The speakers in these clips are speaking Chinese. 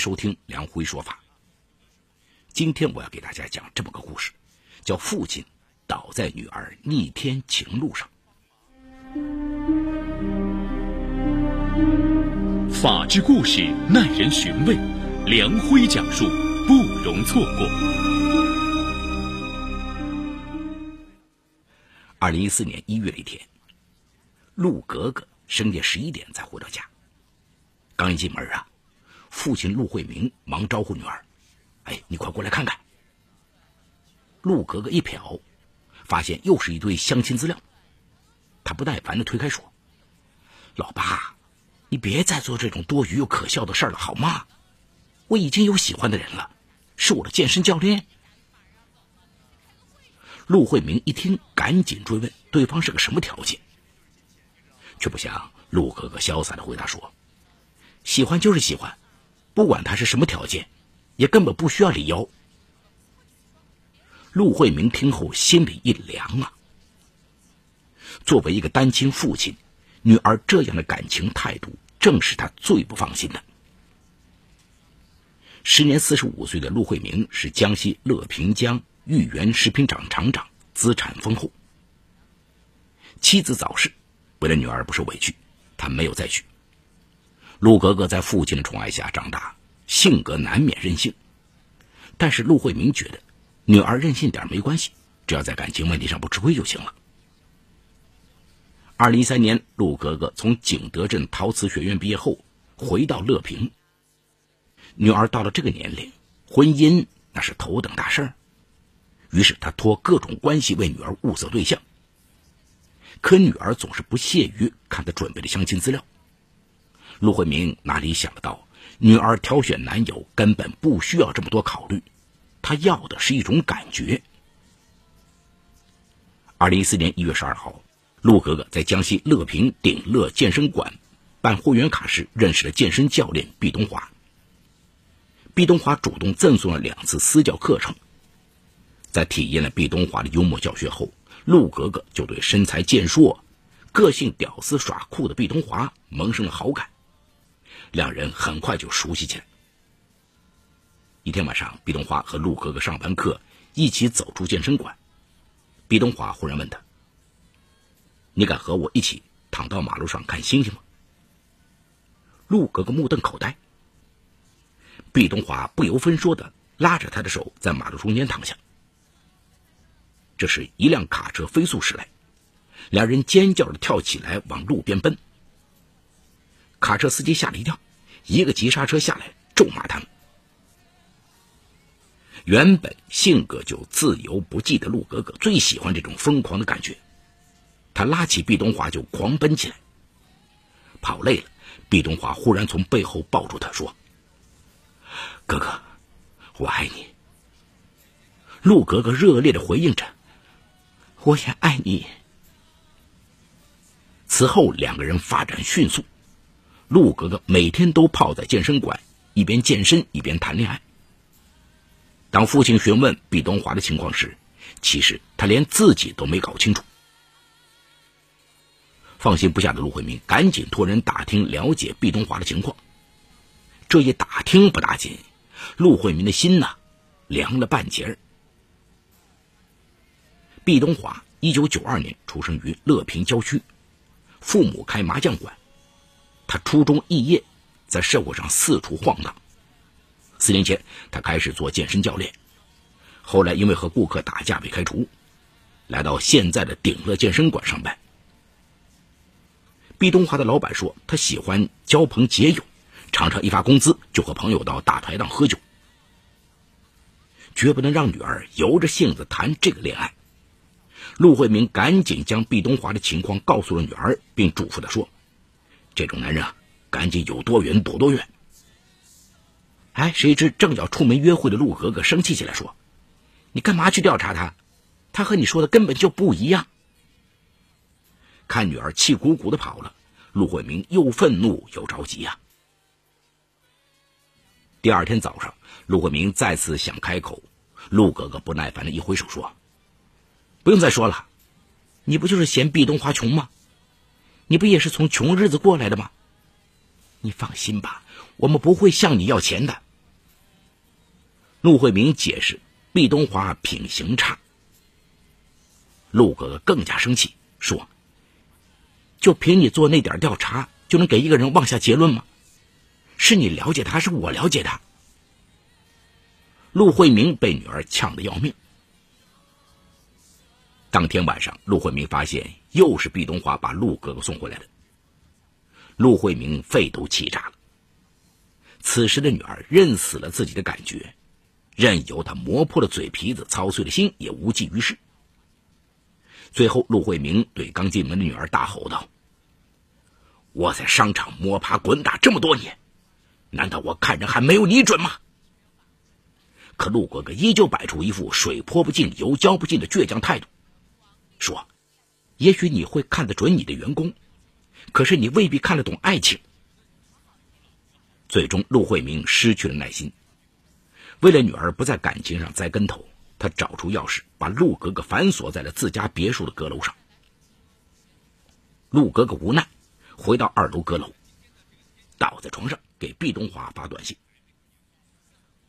收听梁辉说法。今天我要给大家讲这么个故事，叫父亲倒在女儿逆天情路上。法治故事耐人寻味，梁辉讲述不容错过。二零一四年一月的一天，陆格格深夜十一点才回到家，刚一进门啊，父亲陆慧明忙招呼女儿。哎，你快过来看看！陆格格一瞟，发现又是一堆相亲资料。他不耐烦的推开说：“老爸，你别再做这种多余又可笑的事了，好吗？我已经有喜欢的人了，是我的健身教练。”陆慧明一听，赶紧追问对方是个什么条件，却不想陆格格潇洒的回答说：“喜欢就是喜欢，不管他是什么条件。”也根本不需要理由。陆慧明听后心里一凉啊。作为一个单亲父亲，女儿这样的感情态度，正是他最不放心的。时年四十五岁的陆慧明是江西乐平江豫园食品厂厂长，资产丰厚。妻子早逝，为了女儿不受委屈，他没有再娶。陆格格在父亲的宠爱下长大。性格难免任性，但是陆慧明觉得，女儿任性点没关系，只要在感情问题上不吃亏就行了。二零一三年，陆格格从景德镇陶瓷学院毕业后，回到乐平。女儿到了这个年龄，婚姻那是头等大事儿，于是他托各种关系为女儿物色对象。可女儿总是不屑于看他准备的相亲资料。陆慧明哪里想得到？女儿挑选男友根本不需要这么多考虑，她要的是一种感觉。二零一四年一月十二号，陆格格在江西乐平鼎乐健身馆办会员卡时认识了健身教练毕东华。毕东华主动赠送了两次私教课程，在体验了毕东华的幽默教学后，陆格格就对身材健硕、个性屌丝耍酷的毕东华萌生了好感。两人很快就熟悉起来。一天晚上，毕东华和陆哥哥上完课，一起走出健身馆。毕东华忽然问他：“你敢和我一起躺到马路上看星星吗？”陆哥哥目瞪口呆。毕东华不由分说的拉着他的手，在马路中间躺下。这时，一辆卡车飞速驶来，两人尖叫着跳起来往路边奔。卡车司机吓了一跳，一个急刹车下来，咒骂他们。原本性格就自由不羁的陆格格最喜欢这种疯狂的感觉，他拉起毕东华就狂奔起来。跑累了，毕东华忽然从背后抱住他说：“哥哥，我爱你。”陆格格热烈的回应着：“我也爱你。”此后，两个人发展迅速。陆格格每天都泡在健身馆，一边健身一边谈恋爱。当父亲询问毕东华的情况时，其实他连自己都没搞清楚。放心不下的陆慧明赶紧托人打听了解毕东华的情况。这一打听不打紧，陆慧明的心呐凉了半截儿。毕东华一九九二年出生于乐平郊区，父母开麻将馆。他初中肄业，在社会上四处晃荡。四年前，他开始做健身教练，后来因为和顾客打架被开除，来到现在的鼎乐健身馆上班。毕东华的老板说，他喜欢交朋结友，常常一发工资就和朋友到大排档喝酒，绝不能让女儿由着性子谈这个恋爱。陆慧明赶紧将毕东华的情况告诉了女儿，并嘱咐她说。这种男人啊，赶紧有多远躲多远。哎，谁知正要出门约会的陆格格生气起来，说：“你干嘛去调查他？他和你说的根本就不一样。”看女儿气鼓鼓的跑了，陆慧明又愤怒又着急呀。第二天早上，陆慧明再次想开口，陆格格不耐烦的一挥手说：“不用再说了，你不就是嫌毕东华穷吗？”你不也是从穷日子过来的吗？你放心吧，我们不会向你要钱的，陆慧明解释：“毕东华品行差。”陆哥哥更加生气，说：“就凭你做那点调查，就能给一个人妄下结论吗？是你了解他，还是我了解他？”陆慧明被女儿呛得要命。当天晚上，陆慧明发现又是毕东华把陆哥哥送回来的。陆慧明肺都气炸了。此时的女儿认死了自己的感觉，任由他磨破了嘴皮子，操碎了心，也无济于事。最后，陆慧明对刚进门的女儿大吼道：“我在商场摸爬滚打这么多年，难道我看人还没有你准吗？”可陆哥哥依旧摆出一副水泼不进、油浇不进的倔强态度。说：“也许你会看得准你的员工，可是你未必看得懂爱情。”最终，陆慧明失去了耐心。为了女儿不在感情上栽跟头，他找出钥匙，把陆格格反锁在了自家别墅的阁楼上。陆格格无奈，回到二楼阁楼，倒在床上给毕东华发短信：“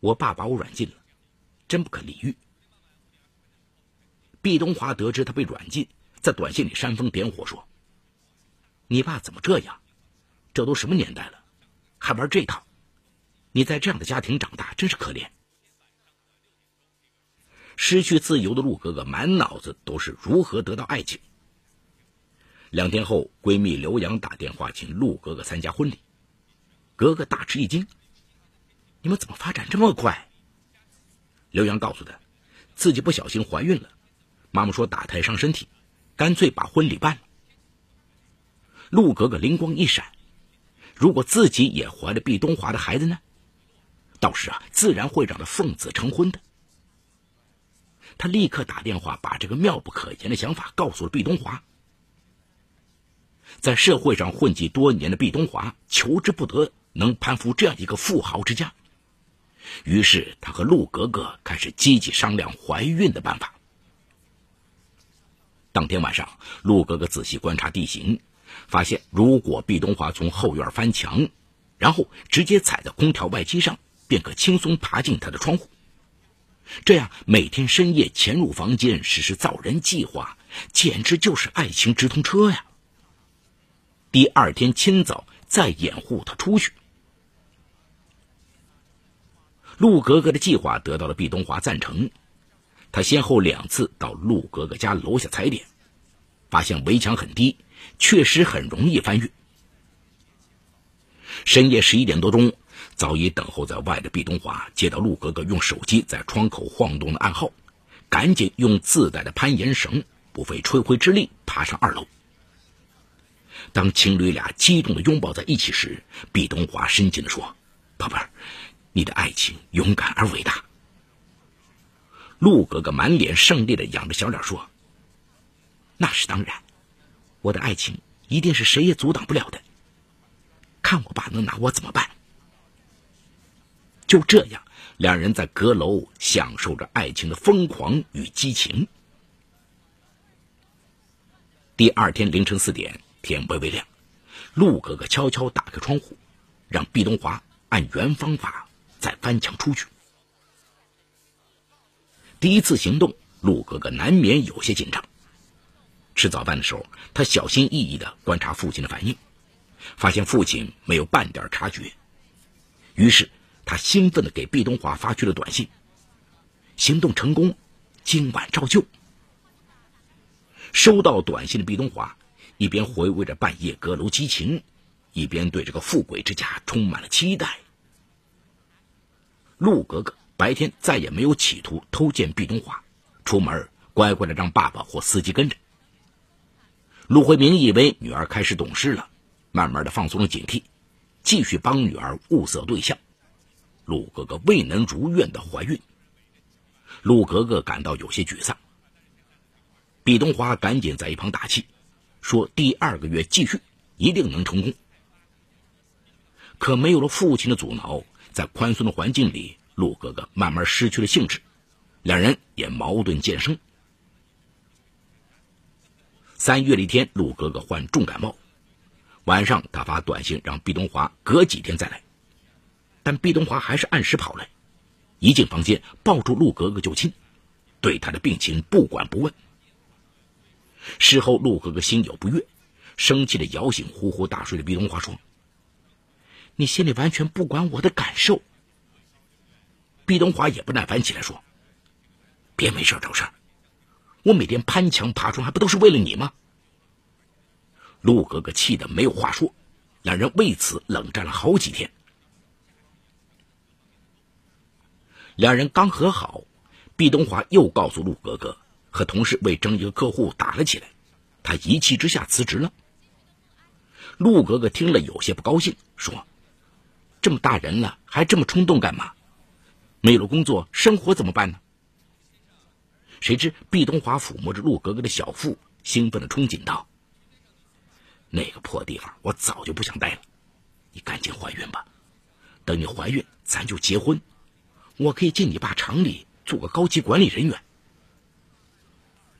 我爸把我软禁了，真不可理喻。”毕东华得知他被软禁，在短信里煽风点火说：“你爸怎么这样？这都什么年代了，还玩这套？你在这样的家庭长大，真是可怜。”失去自由的陆格格满脑子都是如何得到爱情。两天后，闺蜜刘洋打电话请陆格格参加婚礼，格格大吃一惊：“你们怎么发展这么快？”刘洋告诉她，自己不小心怀孕了。妈妈说打胎伤身体，干脆把婚礼办了。陆格格灵光一闪，如果自己也怀了毕东华的孩子呢？到时啊，自然会让他奉子成婚的。他立刻打电话把这个妙不可言的想法告诉了毕东华。在社会上混迹多年的毕东华求之不得能攀附这样一个富豪之家，于是他和陆格格开始积极商量怀孕的办法。当天晚上，陆格格仔细观察地形，发现如果毕东华从后院翻墙，然后直接踩在空调外机上，便可轻松爬进他的窗户。这样每天深夜潜入房间实施造人计划，简直就是爱情直通车呀！第二天清早再掩护他出去。陆格格的计划得到了毕东华赞成。他先后两次到陆格格家楼下踩点，发现围墙很低，确实很容易翻越。深夜十一点多钟，早已等候在外的毕东华接到陆格格用手机在窗口晃动的暗号，赶紧用自带的攀岩绳，不费吹灰之力爬上二楼。当情侣俩激动的拥抱在一起时，毕东华深情的说：“宝贝儿，你的爱情勇敢而伟大。”陆格格满脸胜利的仰着小脸说：“那是当然，我的爱情一定是谁也阻挡不了的。看我爸能拿我怎么办？”就这样，两人在阁楼享受着爱情的疯狂与激情。第二天凌晨四点，天微微亮，陆格格悄悄打开窗户，让毕东华按原方法再翻墙出去。第一次行动，陆格格难免有些紧张。吃早饭的时候，他小心翼翼的观察父亲的反应，发现父亲没有半点察觉。于是，他兴奋的给毕东华发去了短信：“行动成功，今晚照旧。”收到短信的毕东华，一边回味着半夜阁楼激情，一边对这个富贵之家充满了期待。陆格格。白天再也没有企图偷见毕东华，出门乖乖的让爸爸或司机跟着。陆慧明以为女儿开始懂事了，慢慢的放松了警惕，继续帮女儿物色对象。陆格格未能如愿的怀孕，陆格格感到有些沮丧。毕东华赶紧在一旁打气，说第二个月继续，一定能成功。可没有了父亲的阻挠，在宽松的环境里。陆哥哥慢慢失去了兴致，两人也矛盾渐生。三月的一天，陆哥哥患重感冒，晚上他发短信让毕东华隔几天再来，但毕东华还是按时跑来，一进房间，抱住陆格格就亲，对她的病情不管不问。事后，陆格格心有不悦，生气的摇醒呼呼大睡的毕东华，说：“你心里完全不管我的感受。”毕东华也不耐烦起来，说：“别没事找事儿，我每天攀墙爬窗，还不都是为了你吗？”陆格格气得没有话说，两人为此冷战了好几天。两人刚和好，毕东华又告诉陆格格，和同事为争一个客户打了起来，他一气之下辞职了。陆格格听了有些不高兴，说：“这么大人了，还这么冲动干嘛？没有了工作，生活怎么办呢？”谁知毕东华抚摸着陆格格的小腹，兴奋的憧憬道：“那个破地方，我早就不想待了。你赶紧怀孕吧，等你怀孕，咱就结婚。”我可以进你爸厂里做个高级管理人员。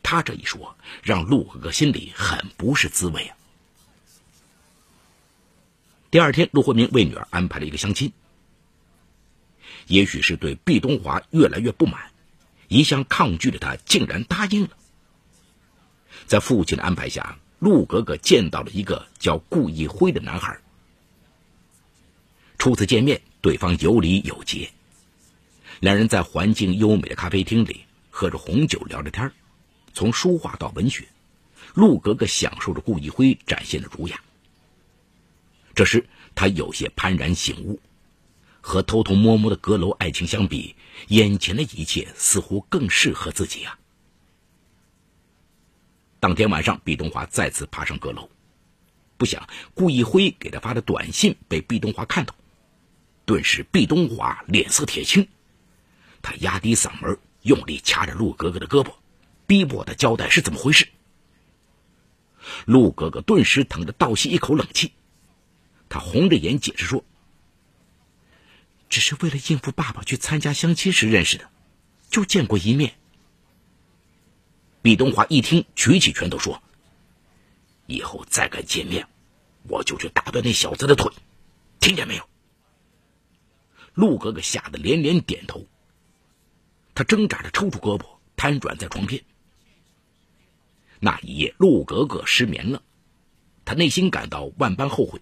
他这一说，让陆哥哥心里很不是滋味啊。第二天，陆慧明为女儿安排了一个相亲。也许是对毕东华越来越不满，一向抗拒的他竟然答应了。在父亲的安排下，陆格格见到了一个叫顾一辉的男孩。初次见面，对方有礼有节。两人在环境优美的咖啡厅里喝着红酒，聊着天从书画到文学，陆格格享受着顾一辉展现的儒雅。这时，他有些幡然醒悟，和偷偷摸摸的阁楼爱情相比，眼前的一切似乎更适合自己啊！当天晚上，毕东华再次爬上阁楼，不想顾一辉给他发的短信被毕东华看到，顿时毕东华脸色铁青。他压低嗓门，用力掐着陆格格的胳膊，逼迫他交代是怎么回事。陆格格顿时疼得倒吸一口冷气，他红着眼解释说：“只是为了应付爸爸去参加相亲时认识的，就见过一面。”毕东华一听，举起拳头说：“以后再敢见面，我就去打断那小子的腿，听见没有？”陆格格吓得连连点头。他挣扎着抽出胳膊，瘫软在床边。那一夜，陆格格失眠了，他内心感到万般后悔，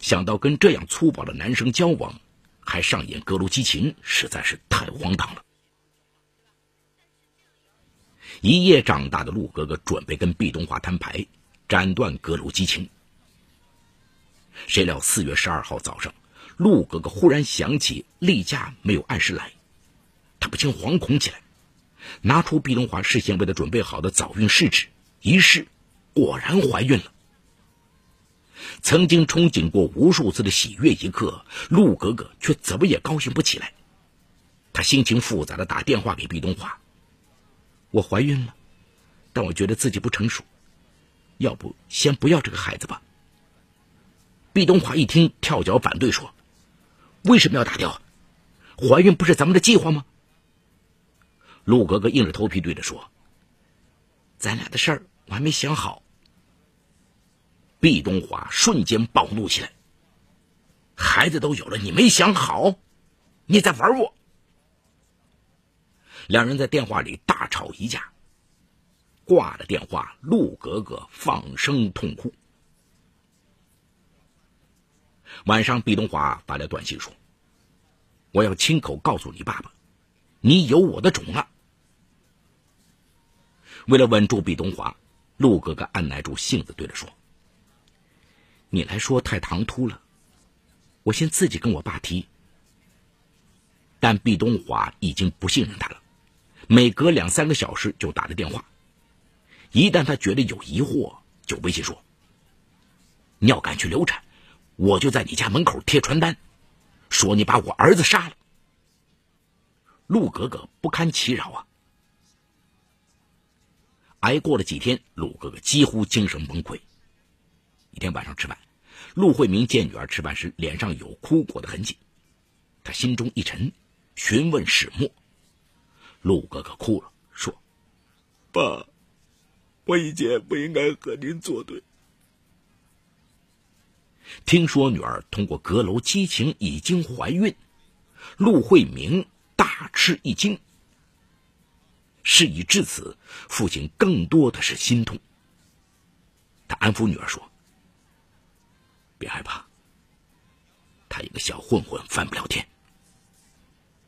想到跟这样粗暴的男生交往，还上演阁楼激情，实在是太荒唐了。一夜长大的陆格格准备跟毕东华摊牌，斩断阁楼激情。谁料四月十二号早上，陆格格忽然想起例假没有按时来。他不禁惶恐起来，拿出毕东华事先为他准备好的早孕试纸，一试，果然怀孕了。曾经憧憬过无数次的喜悦一刻，陆格格却怎么也高兴不起来。他心情复杂的打电话给毕东华：“我怀孕了，但我觉得自己不成熟，要不先不要这个孩子吧。”毕东华一听，跳脚反对说：“为什么要打掉？怀孕不是咱们的计划吗？”陆格格硬着头皮对着说：“咱俩的事儿我还没想好。”毕东华瞬间暴怒起来：“孩子都有了，你没想好？你在玩我！”两人在电话里大吵一架。挂了电话，陆格格放声痛哭。晚上，毕东华发来短信说：“我要亲口告诉你爸爸，你有我的种了。”为了稳住毕东华，陆格格按耐住性子，对他说：“你来说太唐突了，我先自己跟我爸提。”但毕东华已经不信任他了，每隔两三个小时就打着电话。一旦他觉得有疑惑，就威胁说：“你要敢去流产，我就在你家门口贴传单，说你把我儿子杀了。”陆格格不堪其扰啊。挨过了几天，陆格格几乎精神崩溃。一天晚上吃饭，陆慧明见女儿吃饭时脸上有哭过的痕迹，他心中一沉，询问始末。陆哥哥哭了，说：“爸，我以前不应该和您作对。”听说女儿通过阁楼激情已经怀孕，陆慧明大吃一惊。事已至此，父亲更多的是心痛。他安抚女儿说：“别害怕，他一个小混混翻不了天。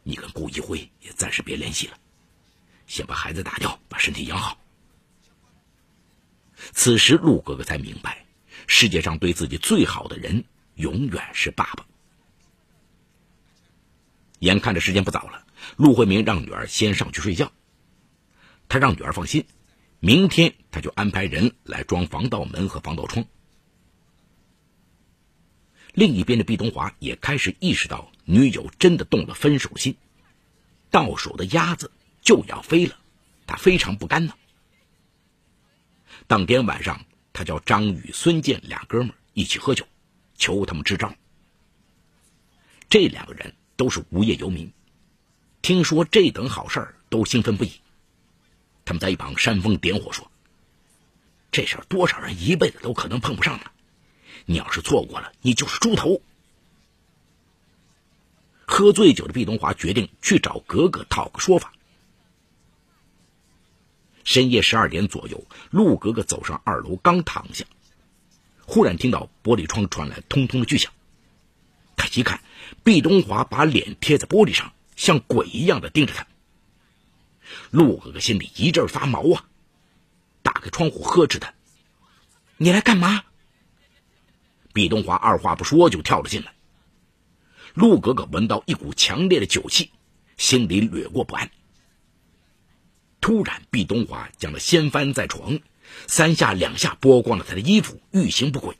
你跟顾一辉也暂时别联系了，先把孩子打掉，把身体养好。”此时，陆哥哥才明白，世界上对自己最好的人，永远是爸爸。眼看着时间不早了，陆慧明让女儿先上去睡觉。他让女儿放心，明天他就安排人来装防盗门和防盗窗。另一边的毕东华也开始意识到女友真的动了分手心，到手的鸭子就要飞了，他非常不甘呢。当天晚上，他叫张宇、孙健俩哥们一起喝酒，求他们支招。这两个人都是无业游民，听说这等好事都兴奋不已。他们在一旁煽风点火说：“这事儿多少人一辈子都可能碰不上呢，你要是错过了，你就是猪头。”喝醉酒的毕东华决定去找格格讨个说法。深夜十二点左右，陆格格走上二楼，刚躺下，忽然听到玻璃窗传来通通的巨响。他一看，毕东华把脸贴在玻璃上，像鬼一样的盯着他。陆格格心里一阵发毛啊！打开窗户呵斥他：“你来干嘛？”毕东华二话不说就跳了进来。陆格格闻到一股强烈的酒气，心里掠过不安。突然，毕东华将他掀翻在床，三下两下剥光了他的衣服，欲行不轨。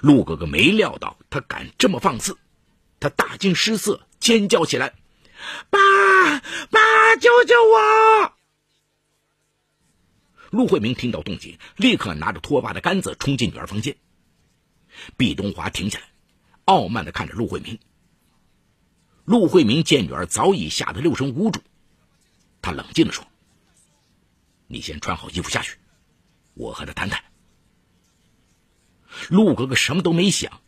陆格格没料到他敢这么放肆，他大惊失色，尖叫起来。爸爸，救救我！陆慧明听到动静，立刻拿着拖把的杆子冲进女儿房间。毕东华停下来，傲慢的看着陆慧明。陆慧明见女儿早已吓得六神无主，他冷静的说：“你先穿好衣服下去，我和他谈谈。”陆哥哥什么都没想，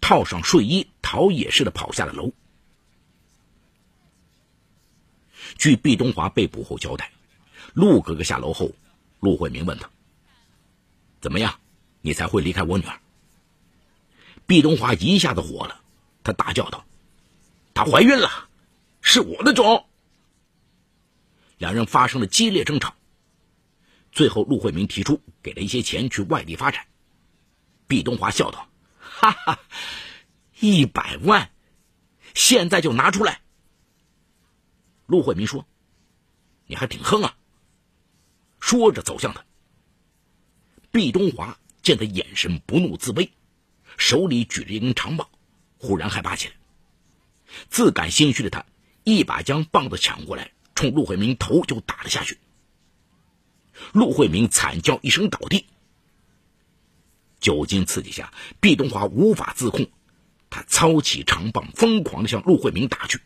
套上睡衣，逃也似的跑下了楼。据毕东华被捕后交代，陆哥哥下楼后，陆慧明问他：“怎么样，你才会离开我女儿？”毕东华一下子火了，他大叫道：“她怀孕了，是我的种！”两人发生了激烈争吵，最后陆慧明提出给了一些钱去外地发展。毕东华笑道：“哈哈，一百万，现在就拿出来。”陆慧明说：“你还挺横啊！”说着走向他。毕东华见他眼神不怒自威，手里举着一根长棒，忽然害怕起来。自感心虚的他，一把将棒子抢过来，冲陆慧明头就打了下去。陆慧明惨叫一声倒地。酒精刺激下，毕东华无法自控，他操起长棒，疯狂的向陆慧明打去。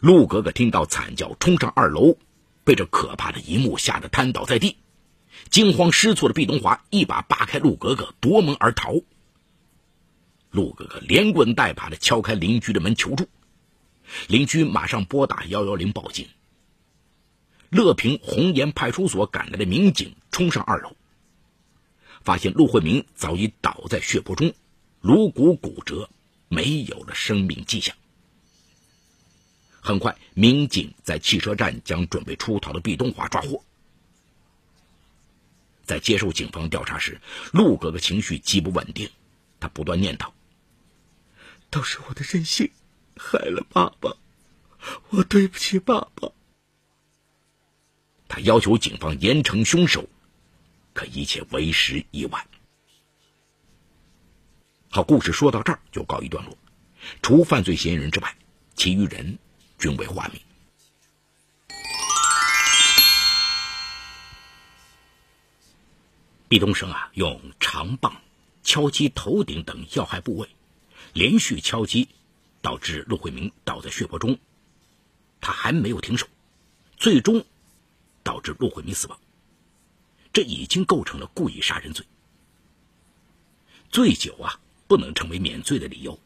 陆格格听到惨叫，冲上二楼，被这可怕的一幕吓得瘫倒在地。惊慌失措的毕东华一把扒开陆格格，夺门而逃。陆哥哥连滚带爬的敲开邻居的门求助，邻居马上拨打幺幺零报警。乐平红岩派出所赶来的民警冲上二楼，发现陆慧明早已倒在血泊中，颅骨骨折，没有了生命迹象。很快，民警在汽车站将准备出逃的毕东华抓获。在接受警方调查时，陆哥哥情绪极不稳定，他不断念叨：“都是我的任性，害了爸爸，我对不起爸爸。”他要求警方严惩凶手，可一切为时已晚。好，故事说到这儿就告一段落。除犯罪嫌疑人之外，其余人。均为化名。毕东升啊，用长棒敲击头顶等要害部位，连续敲击，导致陆慧明倒在血泊中。他还没有停手，最终导致陆慧明死亡。这已经构成了故意杀人罪。醉酒啊，不能成为免罪的理由。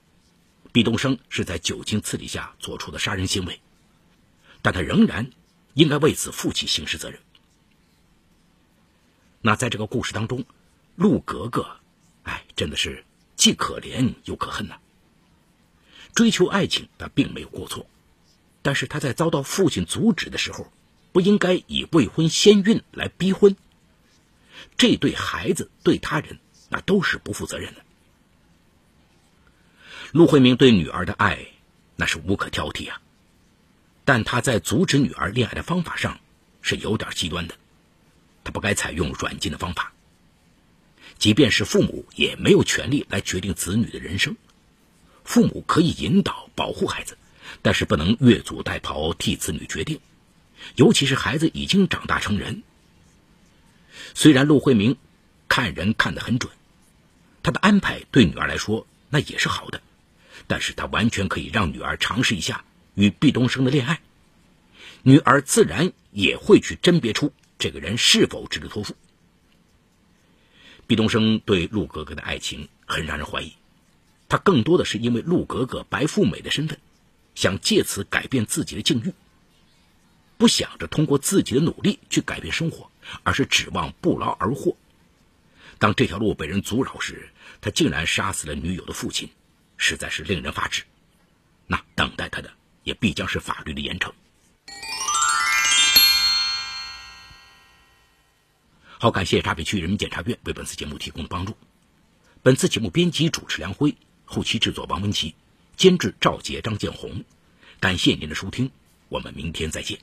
毕东升是在酒精刺激下做出的杀人行为，但他仍然应该为此负起刑事责任。那在这个故事当中，陆格格，哎，真的是既可怜又可恨呐。追求爱情，他并没有过错，但是他在遭到父亲阻止的时候，不应该以未婚先孕来逼婚。这对孩子、对他人，那都是不负责任的。陆慧明对女儿的爱，那是无可挑剔啊，但他在阻止女儿恋爱的方法上，是有点极端的。他不该采用软禁的方法。即便是父母，也没有权利来决定子女的人生。父母可以引导、保护孩子，但是不能越俎代庖替子女决定，尤其是孩子已经长大成人。虽然陆慧明看人看得很准，他的安排对女儿来说那也是好的，但是他完全可以让女儿尝试一下与毕东升的恋爱，女儿自然也会去甄别出这个人是否值得托付。毕东升对陆格格的爱情很让人怀疑。他更多的是因为陆格格白富美的身份，想借此改变自己的境遇，不想着通过自己的努力去改变生活，而是指望不劳而获。当这条路被人阻扰时，他竟然杀死了女友的父亲，实在是令人发指。那等待他的也必将是法律的严惩。好，感谢闸北区人民检察院为本次节目提供的帮助。本次节目编辑主持梁辉。后期制作王文琪，监制赵杰、张建红，感谢您的收听，我们明天再见。